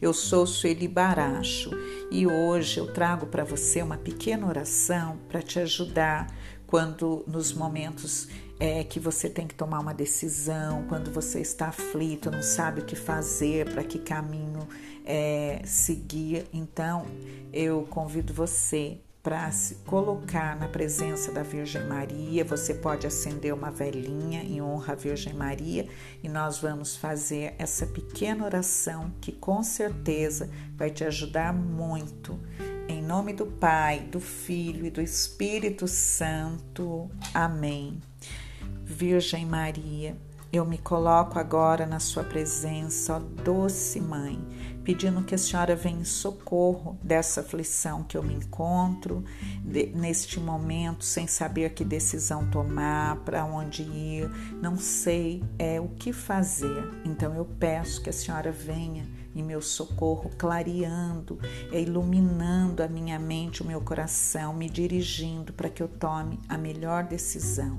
Eu sou Sueli Baracho e hoje eu trago para você uma pequena oração para te ajudar quando nos momentos é, que você tem que tomar uma decisão, quando você está aflito, não sabe o que fazer, para que caminho é, seguir. Então, eu convido você para se colocar na presença da Virgem Maria. Você pode acender uma velhinha em honra à Virgem Maria e nós vamos fazer essa pequena oração que com certeza vai te ajudar muito. Em nome do Pai, do Filho e do Espírito Santo. Amém. Virgem Maria, eu me coloco agora na sua presença, ó doce mãe, pedindo que a senhora venha em socorro dessa aflição que eu me encontro de, neste momento, sem saber que decisão tomar, para onde ir, não sei é o que fazer. Então eu peço que a senhora venha em meu socorro, clareando, iluminando a minha mente, o meu coração, me dirigindo para que eu tome a melhor decisão.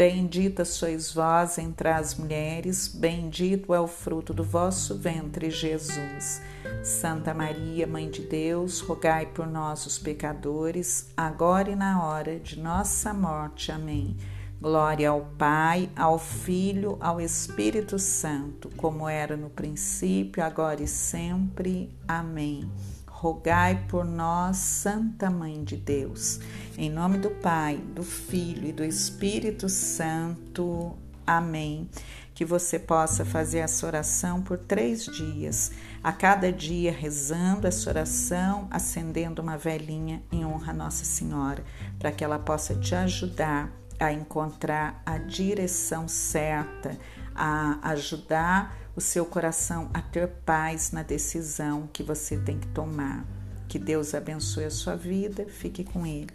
Bendita sois vós entre as mulheres, bendito é o fruto do vosso ventre, Jesus. Santa Maria, Mãe de Deus, rogai por nós, os pecadores, agora e na hora de nossa morte. Amém. Glória ao Pai, ao Filho, ao Espírito Santo, como era no princípio, agora e sempre. Amém. Rogai por nós, Santa Mãe de Deus. Em nome do Pai, do Filho e do Espírito Santo. Amém. Que você possa fazer essa oração por três dias, a cada dia rezando essa oração, acendendo uma velhinha em honra a Nossa Senhora, para que ela possa te ajudar a encontrar a direção certa, a ajudar o seu coração a ter paz na decisão que você tem que tomar. Que Deus abençoe a sua vida, fique com Ele.